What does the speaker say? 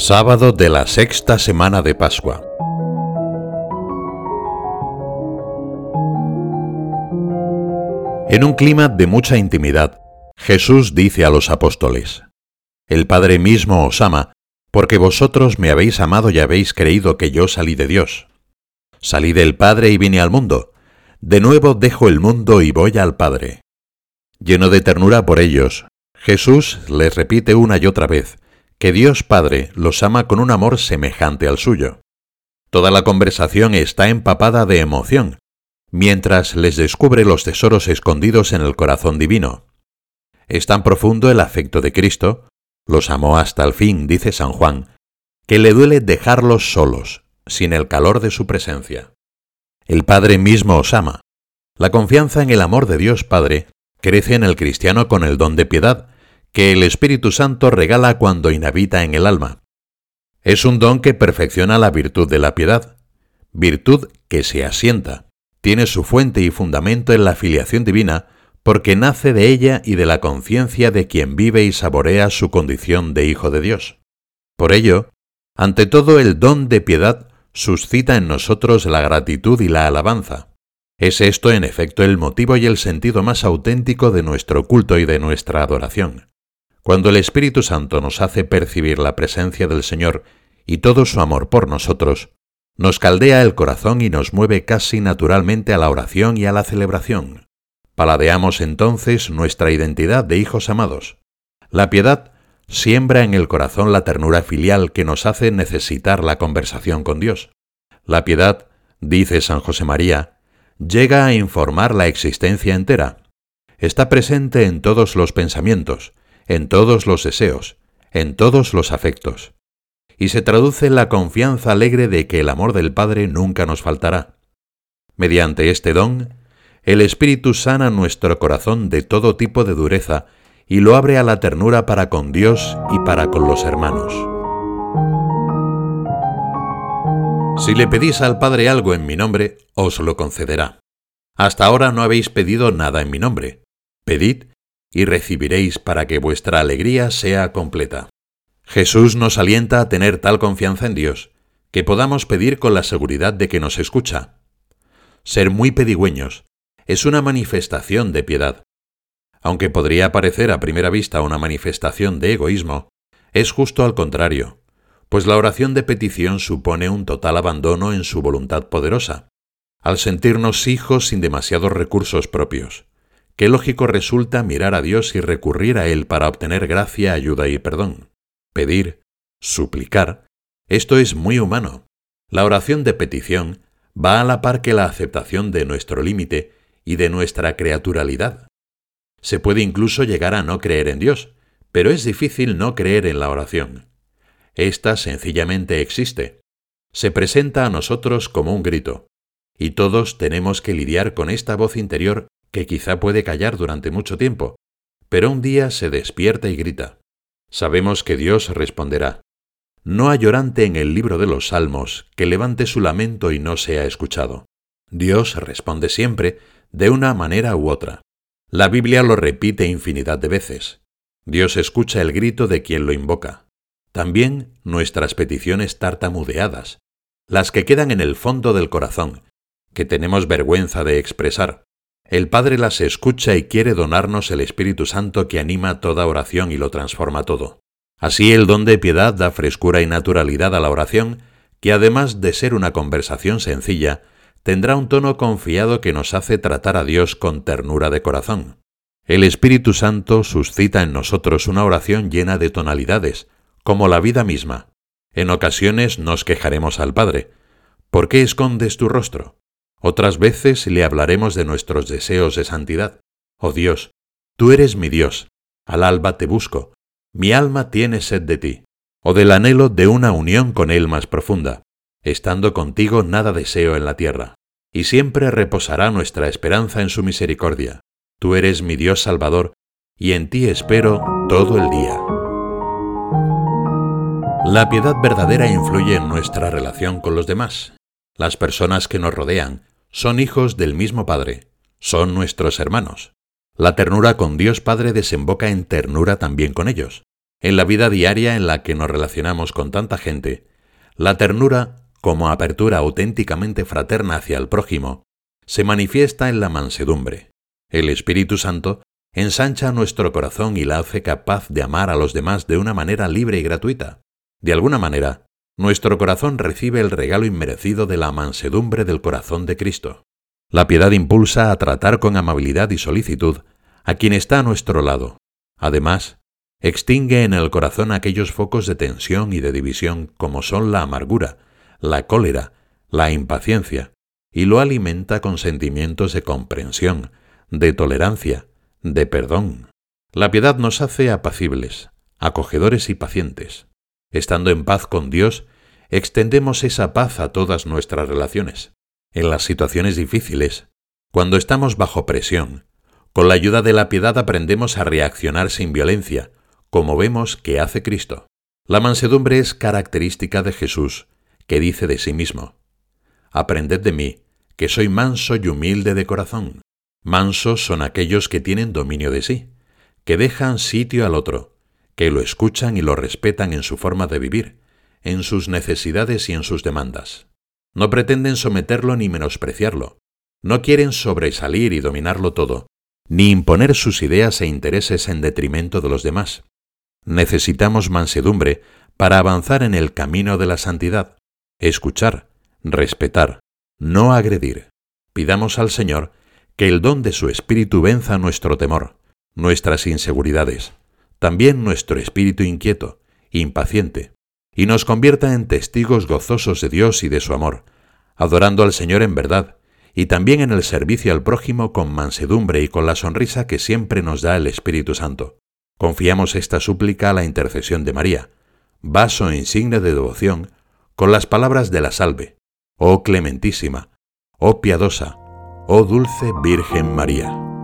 Sábado de la sexta semana de Pascua. En un clima de mucha intimidad, Jesús dice a los apóstoles, El Padre mismo os ama, porque vosotros me habéis amado y habéis creído que yo salí de Dios. Salí del Padre y vine al mundo. De nuevo dejo el mundo y voy al Padre. Lleno de ternura por ellos, Jesús les repite una y otra vez, que Dios Padre los ama con un amor semejante al suyo. Toda la conversación está empapada de emoción, mientras les descubre los tesoros escondidos en el corazón divino. Es tan profundo el afecto de Cristo, los amó hasta el fin, dice San Juan, que le duele dejarlos solos, sin el calor de su presencia. El Padre mismo os ama. La confianza en el amor de Dios Padre crece en el cristiano con el don de piedad, que el Espíritu Santo regala cuando inhabita en el alma. Es un don que perfecciona la virtud de la piedad, virtud que se asienta, tiene su fuente y fundamento en la filiación divina, porque nace de ella y de la conciencia de quien vive y saborea su condición de Hijo de Dios. Por ello, ante todo el don de piedad suscita en nosotros la gratitud y la alabanza. Es esto en efecto el motivo y el sentido más auténtico de nuestro culto y de nuestra adoración. Cuando el Espíritu Santo nos hace percibir la presencia del Señor y todo su amor por nosotros, nos caldea el corazón y nos mueve casi naturalmente a la oración y a la celebración. Paladeamos entonces nuestra identidad de hijos amados. La piedad siembra en el corazón la ternura filial que nos hace necesitar la conversación con Dios. La piedad, dice San José María, llega a informar la existencia entera. Está presente en todos los pensamientos, en todos los deseos, en todos los afectos, y se traduce en la confianza alegre de que el amor del Padre nunca nos faltará. Mediante este don, el Espíritu sana nuestro corazón de todo tipo de dureza y lo abre a la ternura para con Dios y para con los hermanos. Si le pedís al Padre algo en mi nombre, os lo concederá. Hasta ahora no habéis pedido nada en mi nombre. Pedid y recibiréis para que vuestra alegría sea completa. Jesús nos alienta a tener tal confianza en Dios, que podamos pedir con la seguridad de que nos escucha. Ser muy pedigüeños es una manifestación de piedad. Aunque podría parecer a primera vista una manifestación de egoísmo, es justo al contrario, pues la oración de petición supone un total abandono en su voluntad poderosa, al sentirnos hijos sin demasiados recursos propios qué lógico resulta mirar a Dios y recurrir a Él para obtener gracia, ayuda y perdón. Pedir, suplicar, esto es muy humano. La oración de petición va a la par que la aceptación de nuestro límite y de nuestra creaturalidad. Se puede incluso llegar a no creer en Dios, pero es difícil no creer en la oración. Esta sencillamente existe. Se presenta a nosotros como un grito, y todos tenemos que lidiar con esta voz interior que quizá puede callar durante mucho tiempo, pero un día se despierta y grita. Sabemos que Dios responderá. No hay llorante en el libro de los Salmos que levante su lamento y no sea escuchado. Dios responde siempre, de una manera u otra. La Biblia lo repite infinidad de veces. Dios escucha el grito de quien lo invoca. También nuestras peticiones tartamudeadas, las que quedan en el fondo del corazón, que tenemos vergüenza de expresar. El Padre las escucha y quiere donarnos el Espíritu Santo que anima toda oración y lo transforma todo. Así el don de piedad da frescura y naturalidad a la oración, que además de ser una conversación sencilla, tendrá un tono confiado que nos hace tratar a Dios con ternura de corazón. El Espíritu Santo suscita en nosotros una oración llena de tonalidades, como la vida misma. En ocasiones nos quejaremos al Padre. ¿Por qué escondes tu rostro? Otras veces le hablaremos de nuestros deseos de santidad. Oh Dios, tú eres mi Dios, al alba te busco, mi alma tiene sed de ti, o del anhelo de una unión con Él más profunda. Estando contigo nada deseo en la tierra, y siempre reposará nuestra esperanza en su misericordia. Tú eres mi Dios Salvador, y en ti espero todo el día. La piedad verdadera influye en nuestra relación con los demás. Las personas que nos rodean son hijos del mismo Padre, son nuestros hermanos. La ternura con Dios Padre desemboca en ternura también con ellos. En la vida diaria en la que nos relacionamos con tanta gente, la ternura, como apertura auténticamente fraterna hacia el prójimo, se manifiesta en la mansedumbre. El Espíritu Santo ensancha nuestro corazón y la hace capaz de amar a los demás de una manera libre y gratuita. De alguna manera, nuestro corazón recibe el regalo inmerecido de la mansedumbre del corazón de Cristo. La piedad impulsa a tratar con amabilidad y solicitud a quien está a nuestro lado. Además, extingue en el corazón aquellos focos de tensión y de división como son la amargura, la cólera, la impaciencia, y lo alimenta con sentimientos de comprensión, de tolerancia, de perdón. La piedad nos hace apacibles, acogedores y pacientes. Estando en paz con Dios, extendemos esa paz a todas nuestras relaciones. En las situaciones difíciles, cuando estamos bajo presión, con la ayuda de la piedad aprendemos a reaccionar sin violencia, como vemos que hace Cristo. La mansedumbre es característica de Jesús, que dice de sí mismo, Aprended de mí, que soy manso y humilde de corazón. Mansos son aquellos que tienen dominio de sí, que dejan sitio al otro, que lo escuchan y lo respetan en su forma de vivir, en sus necesidades y en sus demandas. No pretenden someterlo ni menospreciarlo, no quieren sobresalir y dominarlo todo, ni imponer sus ideas e intereses en detrimento de los demás. Necesitamos mansedumbre para avanzar en el camino de la santidad, escuchar, respetar, no agredir. Pidamos al Señor que el don de su Espíritu venza nuestro temor, nuestras inseguridades, también nuestro espíritu inquieto, impaciente, y nos convierta en testigos gozosos de Dios y de su amor, adorando al Señor en verdad, y también en el servicio al prójimo con mansedumbre y con la sonrisa que siempre nos da el Espíritu Santo. Confiamos esta súplica a la intercesión de María, vaso insigne de devoción, con las palabras de la salve. Oh clementísima, oh piadosa, oh dulce Virgen María.